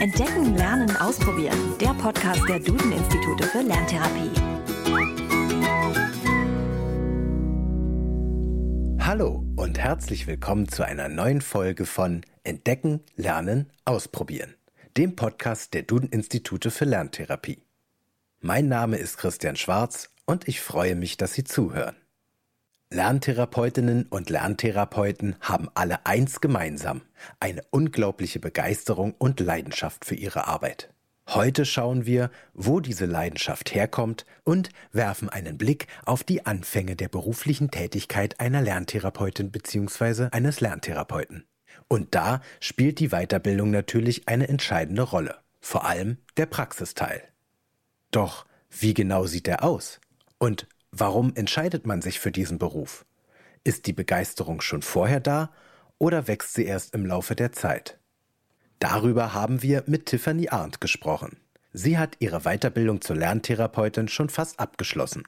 Entdecken, Lernen, Ausprobieren. Der Podcast der Duden-Institute für Lerntherapie. Hallo und herzlich willkommen zu einer neuen Folge von Entdecken, Lernen, Ausprobieren. Dem Podcast der Duden-Institute für Lerntherapie. Mein Name ist Christian Schwarz und ich freue mich, dass Sie zuhören. Lerntherapeutinnen und Lerntherapeuten haben alle eins gemeinsam, eine unglaubliche Begeisterung und Leidenschaft für ihre Arbeit. Heute schauen wir, wo diese Leidenschaft herkommt und werfen einen Blick auf die Anfänge der beruflichen Tätigkeit einer Lerntherapeutin bzw. eines Lerntherapeuten. Und da spielt die Weiterbildung natürlich eine entscheidende Rolle, vor allem der Praxisteil. Doch wie genau sieht er aus? Und Warum entscheidet man sich für diesen Beruf? Ist die Begeisterung schon vorher da oder wächst sie erst im Laufe der Zeit? Darüber haben wir mit Tiffany Arndt gesprochen. Sie hat ihre Weiterbildung zur Lerntherapeutin schon fast abgeschlossen.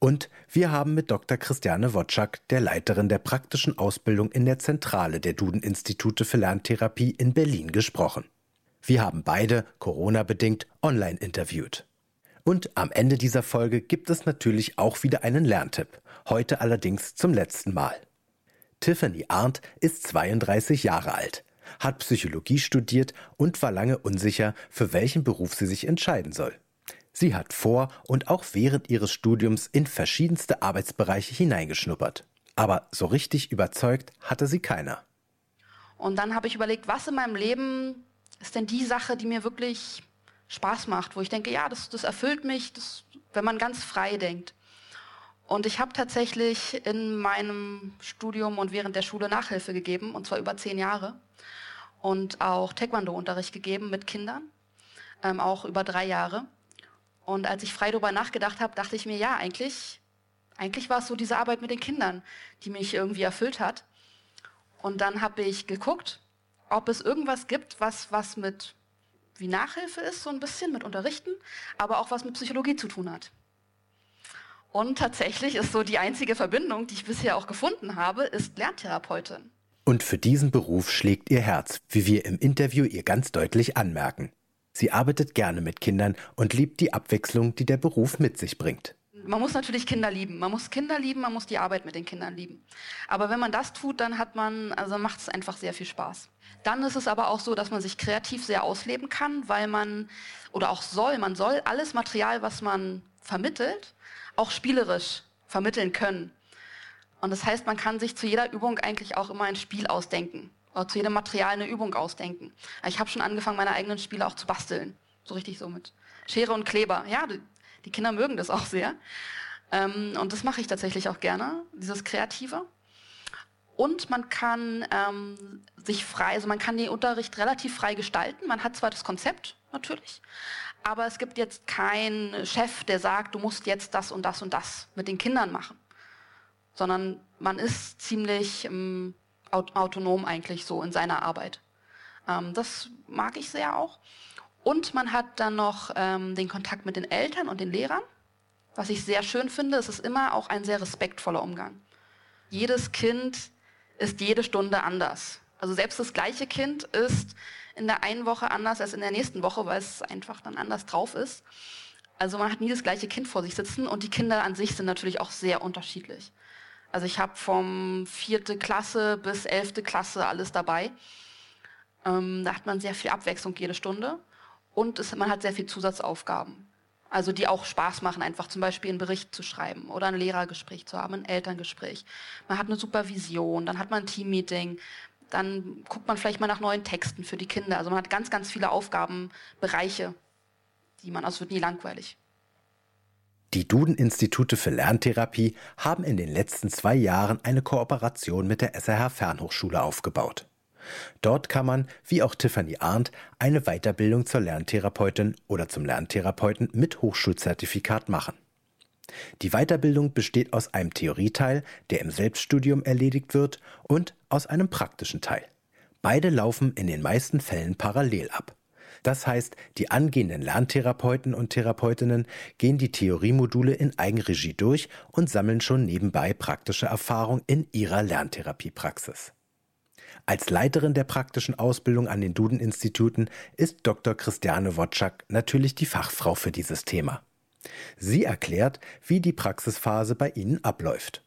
Und wir haben mit Dr. Christiane Wotschak, der Leiterin der praktischen Ausbildung in der Zentrale der Duden-Institute für Lerntherapie in Berlin gesprochen. Wir haben beide, Corona-bedingt, online interviewt. Und am Ende dieser Folge gibt es natürlich auch wieder einen Lerntipp, heute allerdings zum letzten Mal. Tiffany Arndt ist 32 Jahre alt, hat Psychologie studiert und war lange unsicher, für welchen Beruf sie sich entscheiden soll. Sie hat vor und auch während ihres Studiums in verschiedenste Arbeitsbereiche hineingeschnuppert. Aber so richtig überzeugt hatte sie keiner. Und dann habe ich überlegt, was in meinem Leben ist denn die Sache, die mir wirklich Spaß macht, wo ich denke, ja, das, das erfüllt mich, das, wenn man ganz frei denkt. Und ich habe tatsächlich in meinem Studium und während der Schule Nachhilfe gegeben, und zwar über zehn Jahre. Und auch Taekwondo-Unterricht gegeben mit Kindern, ähm, auch über drei Jahre. Und als ich frei darüber nachgedacht habe, dachte ich mir, ja, eigentlich, eigentlich war es so diese Arbeit mit den Kindern, die mich irgendwie erfüllt hat. Und dann habe ich geguckt, ob es irgendwas gibt, was, was mit wie Nachhilfe ist, so ein bisschen mit Unterrichten, aber auch was mit Psychologie zu tun hat. Und tatsächlich ist so die einzige Verbindung, die ich bisher auch gefunden habe, ist Lerntherapeutin. Und für diesen Beruf schlägt ihr Herz, wie wir im Interview ihr ganz deutlich anmerken. Sie arbeitet gerne mit Kindern und liebt die Abwechslung, die der Beruf mit sich bringt man muss natürlich Kinder lieben. Man muss Kinder lieben, man muss die Arbeit mit den Kindern lieben. Aber wenn man das tut, dann hat man, also macht es einfach sehr viel Spaß. Dann ist es aber auch so, dass man sich kreativ sehr ausleben kann, weil man, oder auch soll, man soll alles Material, was man vermittelt, auch spielerisch vermitteln können. Und das heißt, man kann sich zu jeder Übung eigentlich auch immer ein Spiel ausdenken. Oder zu jedem Material eine Übung ausdenken. Ich habe schon angefangen, meine eigenen Spiele auch zu basteln. So richtig so mit Schere und Kleber. Ja, die Kinder mögen das auch sehr. Ähm, und das mache ich tatsächlich auch gerne, dieses Kreative. Und man kann ähm, sich frei, also man kann den Unterricht relativ frei gestalten. Man hat zwar das Konzept natürlich, aber es gibt jetzt keinen Chef, der sagt, du musst jetzt das und das und das mit den Kindern machen, sondern man ist ziemlich ähm, autonom eigentlich so in seiner Arbeit. Ähm, das mag ich sehr auch. Und man hat dann noch ähm, den Kontakt mit den Eltern und den Lehrern. Was ich sehr schön finde, es ist immer auch ein sehr respektvoller Umgang. Jedes Kind ist jede Stunde anders. Also selbst das gleiche Kind ist in der einen Woche anders als in der nächsten Woche, weil es einfach dann anders drauf ist. Also man hat nie das gleiche Kind vor sich sitzen und die Kinder an sich sind natürlich auch sehr unterschiedlich. Also ich habe vom vierte Klasse bis elfte Klasse alles dabei. Ähm, da hat man sehr viel Abwechslung jede Stunde. Und es, man hat sehr viel Zusatzaufgaben. Also die auch Spaß machen, einfach zum Beispiel einen Bericht zu schreiben oder ein Lehrergespräch zu haben, ein Elterngespräch. Man hat eine Supervision, dann hat man ein Teammeeting, dann guckt man vielleicht mal nach neuen Texten für die Kinder. Also man hat ganz, ganz viele Aufgabenbereiche, die man, also es wird nie langweilig. Die Duden-Institute für Lerntherapie haben in den letzten zwei Jahren eine Kooperation mit der SRH Fernhochschule aufgebaut. Dort kann man, wie auch Tiffany Arndt, eine Weiterbildung zur Lerntherapeutin oder zum Lerntherapeuten mit Hochschulzertifikat machen. Die Weiterbildung besteht aus einem Theorieteil, der im Selbststudium erledigt wird, und aus einem praktischen Teil. Beide laufen in den meisten Fällen parallel ab. Das heißt, die angehenden Lerntherapeuten und Therapeutinnen gehen die Theoriemodule in Eigenregie durch und sammeln schon nebenbei praktische Erfahrung in ihrer Lerntherapiepraxis. Als Leiterin der praktischen Ausbildung an den Duden-Instituten ist Dr. Christiane Wotschak natürlich die Fachfrau für dieses Thema. Sie erklärt, wie die Praxisphase bei Ihnen abläuft.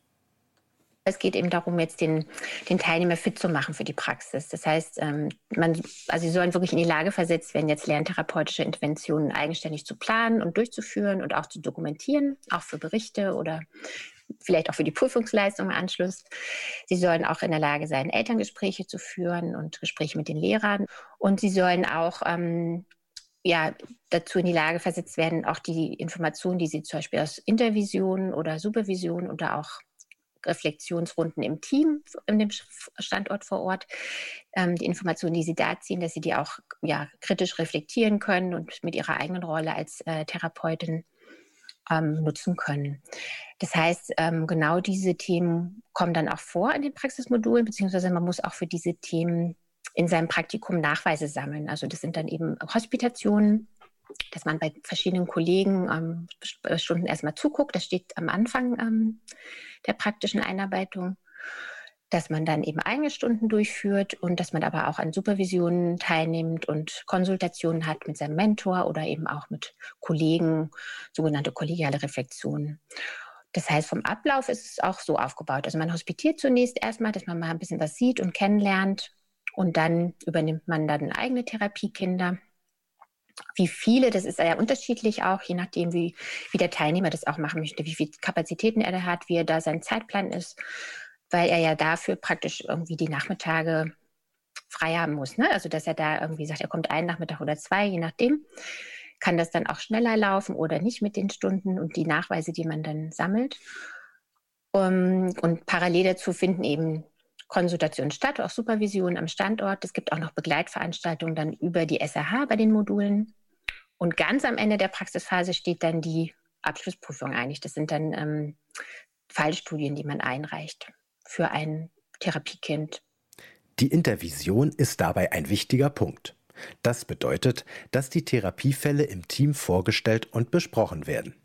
Es geht eben darum, jetzt den, den Teilnehmer fit zu machen für die Praxis. Das heißt, ähm, man, also sie sollen wirklich in die Lage versetzt werden, jetzt lerntherapeutische Interventionen eigenständig zu planen und durchzuführen und auch zu dokumentieren, auch für Berichte oder vielleicht auch für die Prüfungsleistung im Anschluss. Sie sollen auch in der Lage sein, Elterngespräche zu führen und Gespräche mit den Lehrern. Und sie sollen auch ähm, ja, dazu in die Lage versetzt werden, auch die Informationen, die sie zum Beispiel aus Intervision oder Supervision oder auch Reflexionsrunden im Team, in dem Standort vor Ort, ähm, die Informationen, die sie da ziehen, dass sie die auch ja, kritisch reflektieren können und mit ihrer eigenen Rolle als äh, Therapeutin ähm, nutzen können. Das heißt, ähm, genau diese Themen kommen dann auch vor in den Praxismodulen, beziehungsweise man muss auch für diese Themen in seinem Praktikum Nachweise sammeln. Also das sind dann eben Hospitationen, dass man bei verschiedenen Kollegen ähm, Stunden erstmal zuguckt. Das steht am Anfang ähm, der praktischen Einarbeitung, dass man dann eben eigene Stunden durchführt und dass man aber auch an Supervisionen teilnimmt und Konsultationen hat mit seinem Mentor oder eben auch mit Kollegen, sogenannte kollegiale Reflexionen. Das heißt, vom Ablauf ist es auch so aufgebaut. Also man hospitiert zunächst erstmal, dass man mal ein bisschen was sieht und kennenlernt. Und dann übernimmt man dann eigene Therapiekinder wie viele, das ist ja unterschiedlich auch, je nachdem, wie, wie der Teilnehmer das auch machen möchte, wie viele Kapazitäten er da hat, wie er da sein Zeitplan ist, weil er ja dafür praktisch irgendwie die Nachmittage frei haben muss. Ne? Also, dass er da irgendwie sagt, er kommt einen Nachmittag oder zwei, je nachdem. Kann das dann auch schneller laufen oder nicht mit den Stunden und die Nachweise, die man dann sammelt. Um, und parallel dazu finden eben Konsultationen statt, auch Supervision am Standort. Es gibt auch noch Begleitveranstaltungen dann über die SRH bei den Modulen. Und ganz am Ende der Praxisphase steht dann die Abschlussprüfung eigentlich. Das sind dann ähm, Fallstudien, die man einreicht für ein Therapiekind. Die Intervision ist dabei ein wichtiger Punkt. Das bedeutet, dass die Therapiefälle im Team vorgestellt und besprochen werden.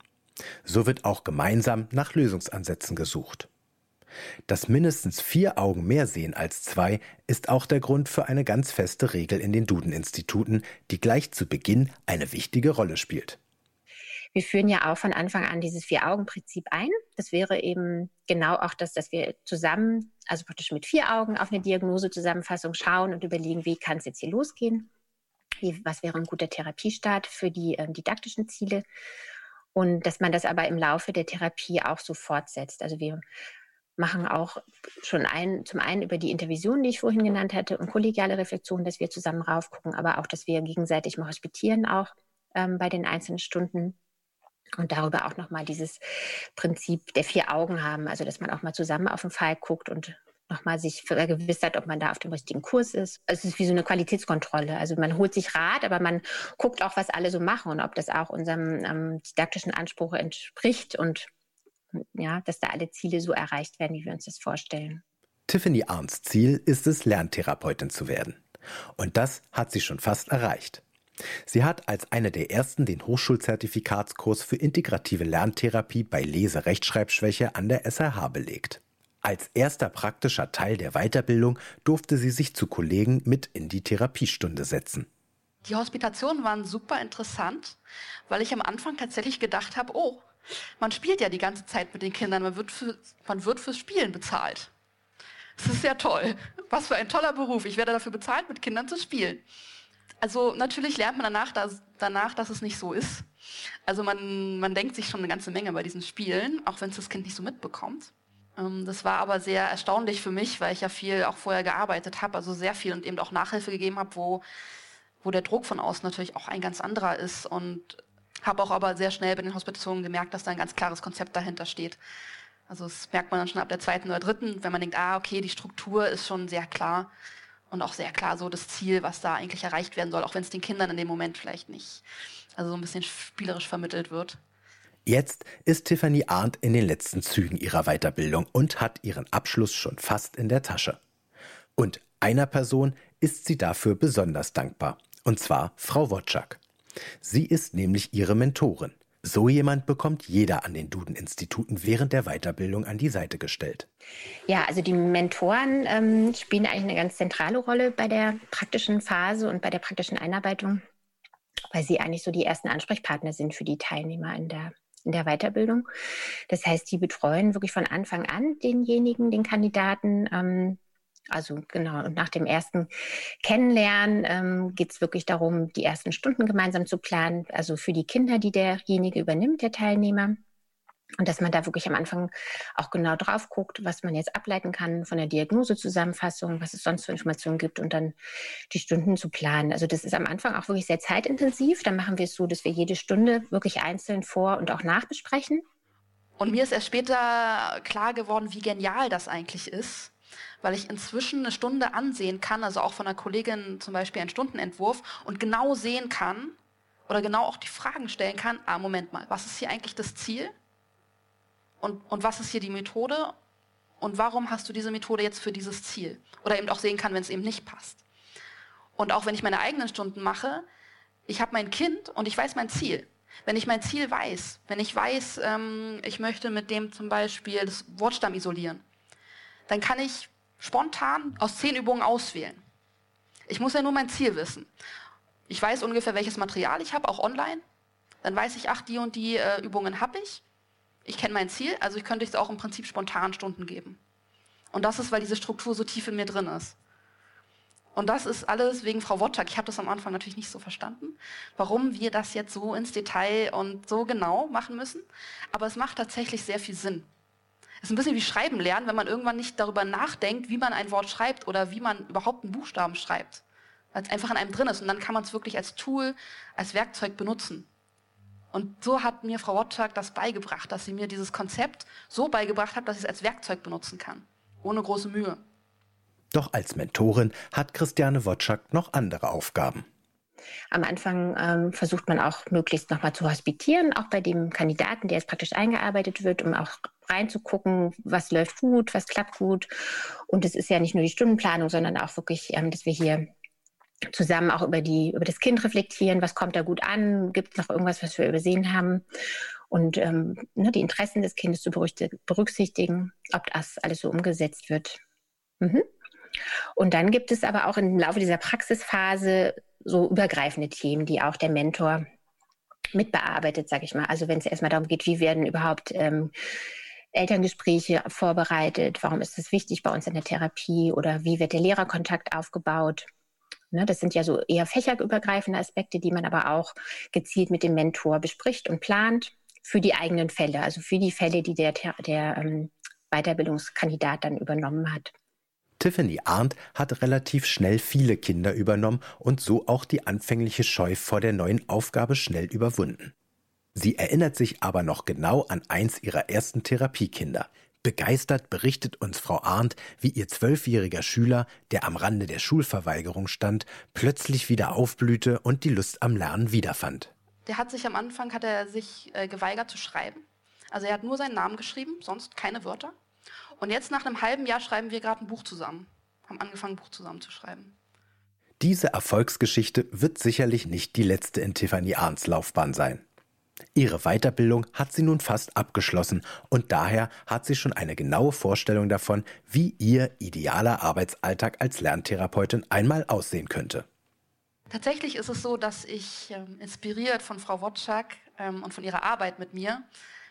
So wird auch gemeinsam nach Lösungsansätzen gesucht. Dass mindestens vier Augen mehr sehen als zwei, ist auch der Grund für eine ganz feste Regel in den Duden-Instituten, die gleich zu Beginn eine wichtige Rolle spielt. Wir führen ja auch von Anfang an dieses Vier-Augen-Prinzip ein. Das wäre eben genau auch das, dass wir zusammen, also praktisch mit vier Augen auf eine Diagnosezusammenfassung schauen und überlegen, wie kann es jetzt hier losgehen? Wie, was wäre ein guter Therapiestart für die äh, didaktischen Ziele? Und dass man das aber im Laufe der Therapie auch so fortsetzt. Also wir machen auch schon ein, zum einen über die Intervision, die ich vorhin genannt hatte, und kollegiale Reflexion, dass wir zusammen raufgucken, aber auch, dass wir gegenseitig mal hospitieren, auch ähm, bei den einzelnen Stunden. Und darüber auch nochmal dieses Prinzip der vier Augen haben, also dass man auch mal zusammen auf den Fall guckt und nochmal sich vergewissert, ob man da auf dem richtigen Kurs ist. Es ist wie so eine Qualitätskontrolle. Also man holt sich Rat, aber man guckt auch, was alle so machen und ob das auch unserem ähm, didaktischen Anspruch entspricht und ja, dass da alle Ziele so erreicht werden, wie wir uns das vorstellen. Tiffany Arndts Ziel ist es, Lerntherapeutin zu werden. Und das hat sie schon fast erreicht. Sie hat als eine der ersten den Hochschulzertifikatskurs für integrative Lerntherapie bei Lese-Rechtschreibschwäche an der SRH belegt. Als erster praktischer Teil der Weiterbildung durfte sie sich zu Kollegen mit in die Therapiestunde setzen. Die Hospitationen waren super interessant, weil ich am Anfang tatsächlich gedacht habe, oh, man spielt ja die ganze Zeit mit den Kindern, man wird, für, man wird fürs Spielen bezahlt. Das ist sehr toll. Was für ein toller Beruf. Ich werde dafür bezahlt, mit Kindern zu spielen. Also natürlich lernt man danach, dass, danach, dass es nicht so ist. Also man, man denkt sich schon eine ganze Menge bei diesen Spielen, auch wenn es das Kind nicht so mitbekommt. Ähm, das war aber sehr erstaunlich für mich, weil ich ja viel auch vorher gearbeitet habe, also sehr viel und eben auch Nachhilfe gegeben habe, wo, wo der Druck von außen natürlich auch ein ganz anderer ist und habe auch aber sehr schnell bei den Hospitationen gemerkt, dass da ein ganz klares Konzept dahinter steht. Also das merkt man dann schon ab der zweiten oder dritten, wenn man denkt, ah, okay, die Struktur ist schon sehr klar und auch sehr klar so das Ziel, was da eigentlich erreicht werden soll, auch wenn es den Kindern in dem Moment vielleicht nicht, also so ein bisschen spielerisch vermittelt wird. Jetzt ist Tiffany Arndt in den letzten Zügen ihrer Weiterbildung und hat ihren Abschluss schon fast in der Tasche. Und einer Person ist sie dafür besonders dankbar, und zwar Frau Wotschak. Sie ist nämlich ihre Mentorin. So jemand bekommt jeder an den Duden-Instituten während der Weiterbildung an die Seite gestellt. Ja, also die Mentoren ähm, spielen eigentlich eine ganz zentrale Rolle bei der praktischen Phase und bei der praktischen Einarbeitung, weil sie eigentlich so die ersten Ansprechpartner sind für die Teilnehmer in der in der Weiterbildung. Das heißt, die betreuen wirklich von Anfang an denjenigen, den Kandidaten, ähm, also genau, und nach dem ersten Kennenlernen ähm, geht es wirklich darum, die ersten Stunden gemeinsam zu planen, also für die Kinder, die derjenige übernimmt, der Teilnehmer. Und dass man da wirklich am Anfang auch genau drauf guckt, was man jetzt ableiten kann von der Diagnosezusammenfassung, was es sonst für Informationen gibt und dann die Stunden zu planen. Also das ist am Anfang auch wirklich sehr zeitintensiv. Da machen wir es so, dass wir jede Stunde wirklich einzeln vor- und auch nachbesprechen. Und mir ist erst später klar geworden, wie genial das eigentlich ist, weil ich inzwischen eine Stunde ansehen kann, also auch von einer Kollegin zum Beispiel einen Stundenentwurf und genau sehen kann oder genau auch die Fragen stellen kann, ah, Moment mal, was ist hier eigentlich das Ziel? Und, und was ist hier die Methode? Und warum hast du diese Methode jetzt für dieses Ziel? Oder eben auch sehen kann, wenn es eben nicht passt. Und auch wenn ich meine eigenen Stunden mache, ich habe mein Kind und ich weiß mein Ziel. Wenn ich mein Ziel weiß, wenn ich weiß, ähm, ich möchte mit dem zum Beispiel das Wortstamm isolieren, dann kann ich spontan aus zehn Übungen auswählen. Ich muss ja nur mein Ziel wissen. Ich weiß ungefähr, welches Material ich habe, auch online. Dann weiß ich, ach, die und die äh, Übungen habe ich. Ich kenne mein Ziel, also ich könnte es auch im Prinzip spontan Stunden geben. Und das ist, weil diese Struktur so tief in mir drin ist. Und das ist alles wegen Frau Wotschak. Ich habe das am Anfang natürlich nicht so verstanden, warum wir das jetzt so ins Detail und so genau machen müssen. Aber es macht tatsächlich sehr viel Sinn. Es ist ein bisschen wie Schreiben lernen, wenn man irgendwann nicht darüber nachdenkt, wie man ein Wort schreibt oder wie man überhaupt einen Buchstaben schreibt. Weil es einfach in einem drin ist. Und dann kann man es wirklich als Tool, als Werkzeug benutzen. Und so hat mir Frau Wotschak das beigebracht, dass sie mir dieses Konzept so beigebracht hat, dass ich es als Werkzeug benutzen kann. Ohne große Mühe. Doch als Mentorin hat Christiane Wotschak noch andere Aufgaben. Am Anfang ähm, versucht man auch möglichst nochmal zu hospitieren, auch bei dem Kandidaten, der jetzt praktisch eingearbeitet wird, um auch reinzugucken, was läuft gut, was klappt gut. Und es ist ja nicht nur die Stundenplanung, sondern auch wirklich, ähm, dass wir hier zusammen auch über, die, über das Kind reflektieren, was kommt da gut an, gibt es noch irgendwas, was wir übersehen haben und ähm, ne, die Interessen des Kindes zu berücksichtigen, ob das alles so umgesetzt wird. Mhm. Und dann gibt es aber auch im Laufe dieser Praxisphase so übergreifende Themen, die auch der Mentor mitbearbeitet, sage ich mal. Also wenn es erstmal darum geht, wie werden überhaupt ähm, Elterngespräche vorbereitet, warum ist es wichtig bei uns in der Therapie oder wie wird der Lehrerkontakt aufgebaut. Ne, das sind ja so eher fächerübergreifende Aspekte, die man aber auch gezielt mit dem Mentor bespricht und plant für die eigenen Fälle, also für die Fälle, die der, der ähm, Weiterbildungskandidat dann übernommen hat. Tiffany Arndt hat relativ schnell viele Kinder übernommen und so auch die anfängliche Scheu vor der neuen Aufgabe schnell überwunden. Sie erinnert sich aber noch genau an eins ihrer ersten Therapiekinder. Begeistert berichtet uns Frau Arndt, wie ihr zwölfjähriger Schüler, der am Rande der Schulverweigerung stand, plötzlich wieder aufblühte und die Lust am Lernen wiederfand. Der hat sich am Anfang hat er sich äh, geweigert zu schreiben. Also er hat nur seinen Namen geschrieben, sonst keine Wörter. Und jetzt nach einem halben Jahr schreiben wir gerade ein Buch zusammen. Haben angefangen, ein Buch zusammen zu schreiben. Diese Erfolgsgeschichte wird sicherlich nicht die letzte in Tiffany Arndts Laufbahn sein. Ihre Weiterbildung hat sie nun fast abgeschlossen und daher hat sie schon eine genaue Vorstellung davon, wie ihr idealer Arbeitsalltag als Lerntherapeutin einmal aussehen könnte. Tatsächlich ist es so, dass ich ähm, inspiriert von Frau Wotschak ähm, und von ihrer Arbeit mit mir,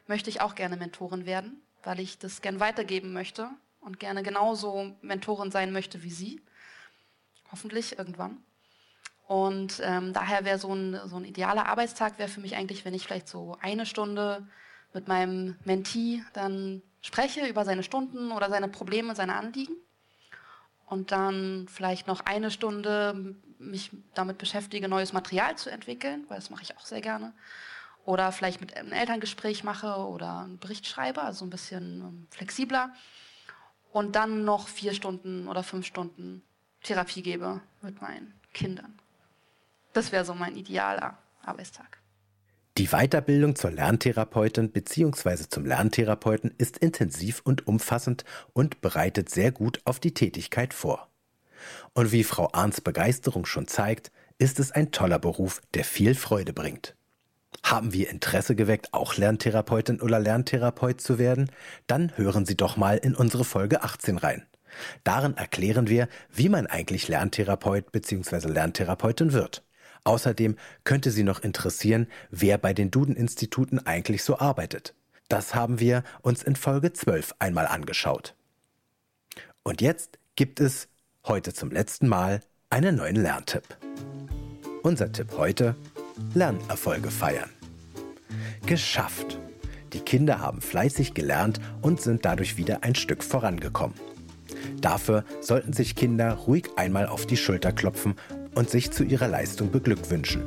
möchte ich auch gerne Mentorin werden, weil ich das gern weitergeben möchte und gerne genauso Mentorin sein möchte wie sie. Hoffentlich irgendwann. Und ähm, daher wäre so ein, so ein idealer Arbeitstag wäre für mich eigentlich, wenn ich vielleicht so eine Stunde mit meinem Mentee dann spreche über seine Stunden oder seine Probleme, seine Anliegen. Und dann vielleicht noch eine Stunde mich damit beschäftige, neues Material zu entwickeln, weil das mache ich auch sehr gerne. Oder vielleicht mit einem Elterngespräch mache oder einen Bericht schreibe, also ein bisschen ähm, flexibler. Und dann noch vier Stunden oder fünf Stunden Therapie gebe mit meinen Kindern. Das wäre so mein idealer Arbeitstag. Die Weiterbildung zur Lerntherapeutin bzw. zum Lerntherapeuten ist intensiv und umfassend und bereitet sehr gut auf die Tätigkeit vor. Und wie Frau Arns Begeisterung schon zeigt, ist es ein toller Beruf, der viel Freude bringt. Haben wir Interesse geweckt, auch Lerntherapeutin oder Lerntherapeut zu werden? Dann hören Sie doch mal in unsere Folge 18 rein. Darin erklären wir, wie man eigentlich Lerntherapeut bzw. Lerntherapeutin wird. Außerdem könnte Sie noch interessieren, wer bei den Duden-Instituten eigentlich so arbeitet. Das haben wir uns in Folge 12 einmal angeschaut. Und jetzt gibt es heute zum letzten Mal einen neuen Lerntipp. Unser Tipp heute, Lernerfolge feiern. Geschafft! Die Kinder haben fleißig gelernt und sind dadurch wieder ein Stück vorangekommen. Dafür sollten sich Kinder ruhig einmal auf die Schulter klopfen und sich zu ihrer Leistung beglückwünschen.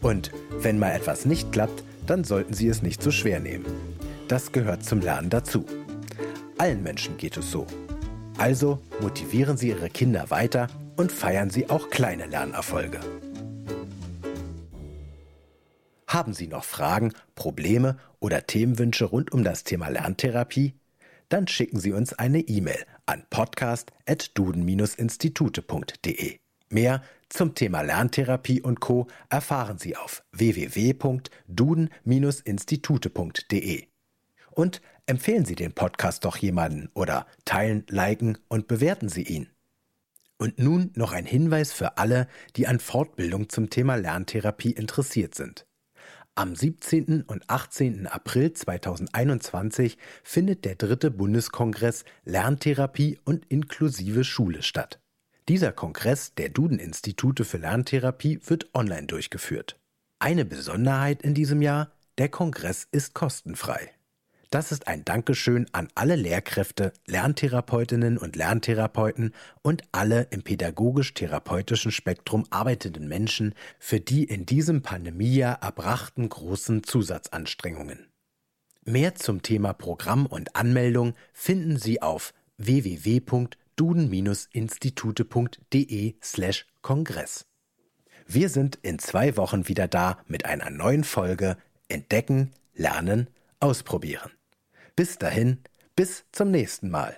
Und wenn mal etwas nicht klappt, dann sollten sie es nicht so schwer nehmen. Das gehört zum Lernen dazu. Allen Menschen geht es so. Also motivieren Sie Ihre Kinder weiter und feiern Sie auch kleine Lernerfolge. Haben Sie noch Fragen, Probleme oder Themenwünsche rund um das Thema Lerntherapie? Dann schicken Sie uns eine E-Mail an podcast.duden-institute.de. Mehr zum Thema Lerntherapie und Co. erfahren Sie auf www.duden-institute.de. Und empfehlen Sie den Podcast doch jemanden oder teilen, liken und bewerten Sie ihn. Und nun noch ein Hinweis für alle, die an Fortbildung zum Thema Lerntherapie interessiert sind. Am 17. und 18. April 2021 findet der dritte Bundeskongress Lerntherapie und inklusive Schule statt. Dieser Kongress der Duden-Institute für Lerntherapie wird online durchgeführt. Eine Besonderheit in diesem Jahr, der Kongress ist kostenfrei. Das ist ein Dankeschön an alle Lehrkräfte, Lerntherapeutinnen und Lerntherapeuten und alle im pädagogisch-therapeutischen Spektrum arbeitenden Menschen für die in diesem Pandemiejahr erbrachten großen Zusatzanstrengungen. Mehr zum Thema Programm und Anmeldung finden Sie auf www.duden-institute.de slash Kongress. Wir sind in zwei Wochen wieder da mit einer neuen Folge Entdecken, Lernen, Ausprobieren. Bis dahin, bis zum nächsten Mal.